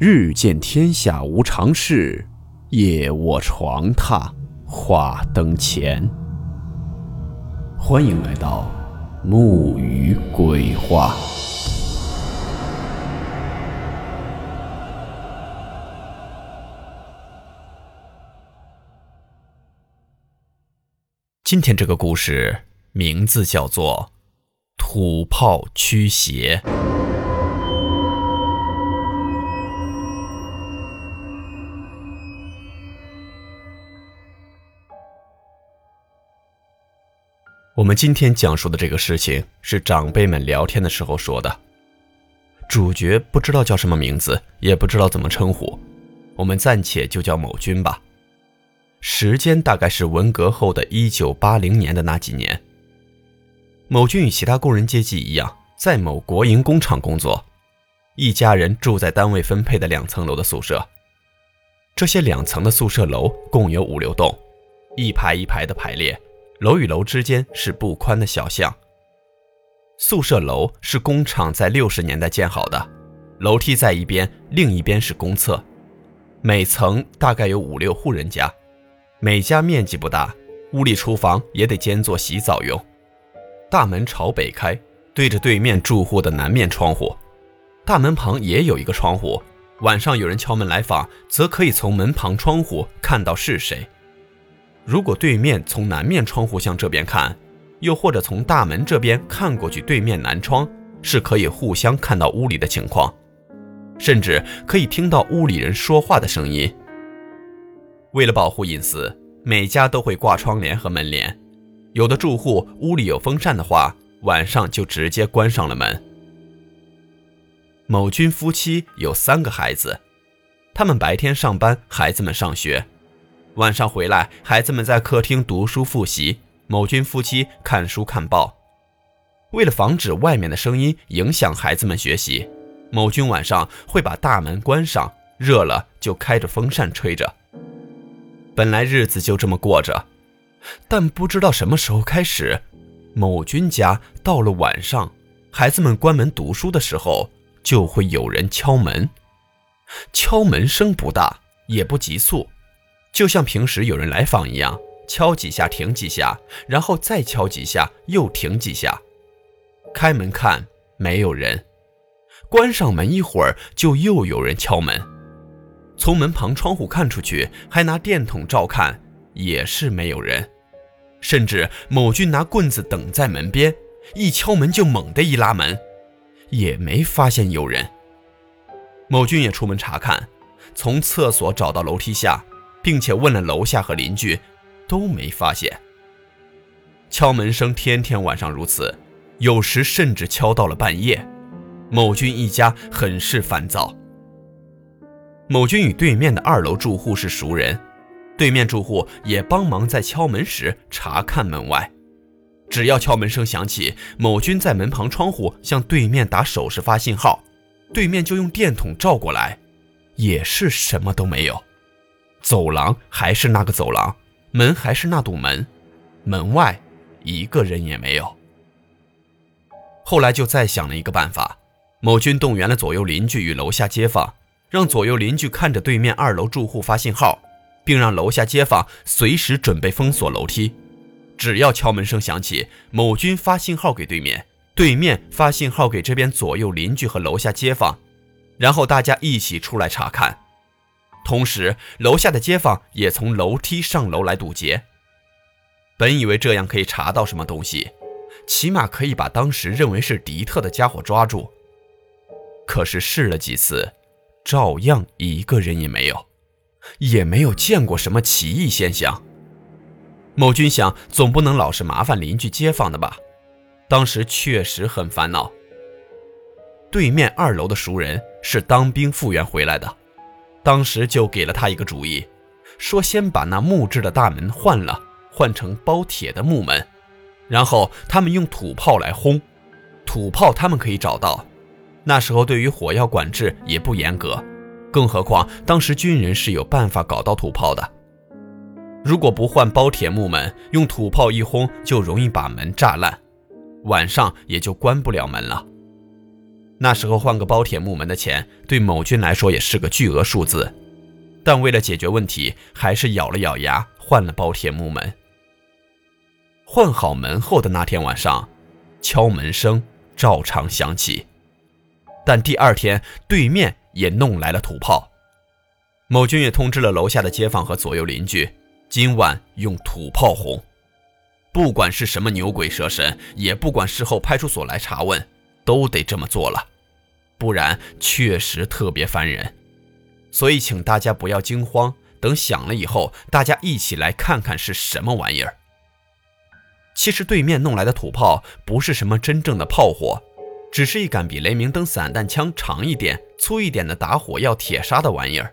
日见天下无常事，夜卧床榻话灯前。欢迎来到木鱼鬼话。今天这个故事名字叫做《土炮驱邪》。我们今天讲述的这个事情是长辈们聊天的时候说的，主角不知道叫什么名字，也不知道怎么称呼，我们暂且就叫某军吧。时间大概是文革后的一九八零年的那几年。某军与其他工人阶级一样，在某国营工厂工作，一家人住在单位分配的两层楼的宿舍。这些两层的宿舍楼共有五六栋，一排一排的排列。楼与楼之间是不宽的小巷。宿舍楼是工厂在六十年代建好的，楼梯在一边，另一边是公厕。每层大概有五六户人家，每家面积不大，屋里厨房也得兼做洗澡用。大门朝北开，对着对面住户的南面窗户。大门旁也有一个窗户，晚上有人敲门来访，则可以从门旁窗户看到是谁。如果对面从南面窗户向这边看，又或者从大门这边看过去，对面南窗是可以互相看到屋里的情况，甚至可以听到屋里人说话的声音。为了保护隐私，每家都会挂窗帘和门帘。有的住户屋里有风扇的话，晚上就直接关上了门。某军夫妻有三个孩子，他们白天上班，孩子们上学。晚上回来，孩子们在客厅读书复习，某军夫妻看书看报。为了防止外面的声音影响孩子们学习，某军晚上会把大门关上，热了就开着风扇吹着。本来日子就这么过着，但不知道什么时候开始，某军家到了晚上，孩子们关门读书的时候，就会有人敲门。敲门声不大，也不急促。就像平时有人来访一样，敲几下停几下，然后再敲几下又停几下。开门看没有人，关上门一会儿就又有人敲门。从门旁窗户看出去，还拿电筒照看，也是没有人。甚至某军拿棍子等在门边，一敲门就猛地一拉门，也没发现有人。某军也出门查看，从厕所找到楼梯下。并且问了楼下和邻居，都没发现。敲门声天天晚上如此，有时甚至敲到了半夜。某军一家很是烦躁。某军与对面的二楼住户是熟人，对面住户也帮忙在敲门时查看门外。只要敲门声响起，某军在门旁窗户向对面打手势发信号，对面就用电筒照过来，也是什么都没有。走廊还是那个走廊，门还是那堵门，门外一个人也没有。后来就再想了一个办法，某军动员了左右邻居与楼下街坊，让左右邻居看着对面二楼住户发信号，并让楼下街坊随时准备封锁楼梯。只要敲门声响起，某军发信号给对面，对面发信号给这边左右邻居和楼下街坊，然后大家一起出来查看。同时，楼下的街坊也从楼梯上楼来堵截。本以为这样可以查到什么东西，起码可以把当时认为是敌特的家伙抓住。可是试了几次，照样一个人也没有，也没有见过什么奇异现象。某军想，总不能老是麻烦邻居街坊的吧？当时确实很烦恼。对面二楼的熟人是当兵复员回来的。当时就给了他一个主意，说先把那木质的大门换了，换成包铁的木门，然后他们用土炮来轰。土炮他们可以找到，那时候对于火药管制也不严格，更何况当时军人是有办法搞到土炮的。如果不换包铁木门，用土炮一轰就容易把门炸烂，晚上也就关不了门了。那时候换个包铁木门的钱，对某军来说也是个巨额数字，但为了解决问题，还是咬了咬牙换了包铁木门。换好门后的那天晚上，敲门声照常响起，但第二天对面也弄来了土炮。某军也通知了楼下的街坊和左右邻居，今晚用土炮轰，不管是什么牛鬼蛇神，也不管事后派出所来查问。都得这么做了，不然确实特别烦人。所以请大家不要惊慌，等响了以后，大家一起来看看是什么玩意儿。其实对面弄来的土炮不是什么真正的炮火，只是一杆比雷明灯散弹枪长一点、粗一点的打火药铁砂的玩意儿，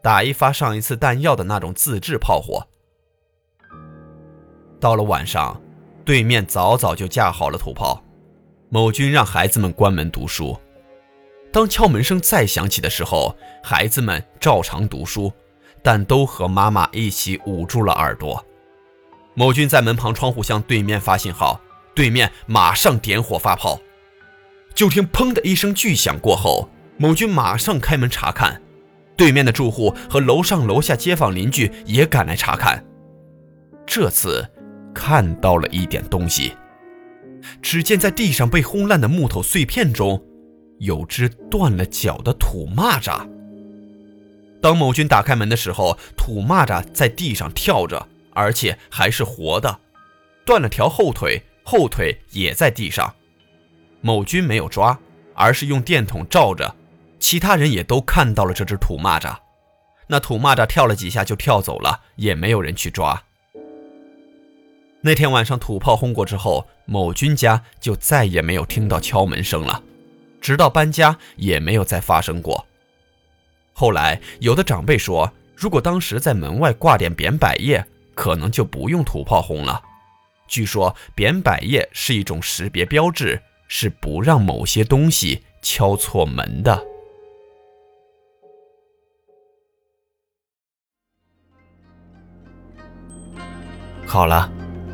打一发上一次弹药的那种自制炮火。到了晚上，对面早早就架好了土炮。某军让孩子们关门读书。当敲门声再响起的时候，孩子们照常读书，但都和妈妈一起捂住了耳朵。某军在门旁窗户向对面发信号，对面马上点火发炮。就听“砰”的一声巨响过后，某军马上开门查看，对面的住户和楼上楼下街坊邻居也赶来查看。这次看到了一点东西。只见在地上被轰烂的木头碎片中，有只断了脚的土蚂蚱。当某军打开门的时候，土蚂蚱在地上跳着，而且还是活的，断了条后腿，后腿也在地上。某军没有抓，而是用电筒照着，其他人也都看到了这只土蚂蚱。那土蚂蚱跳了几下就跳走了，也没有人去抓。那天晚上土炮轰过之后，某军家就再也没有听到敲门声了，直到搬家也没有再发生过。后来有的长辈说，如果当时在门外挂点扁柏叶，可能就不用土炮轰了。据说扁柏叶是一种识别标志，是不让某些东西敲错门的。好了。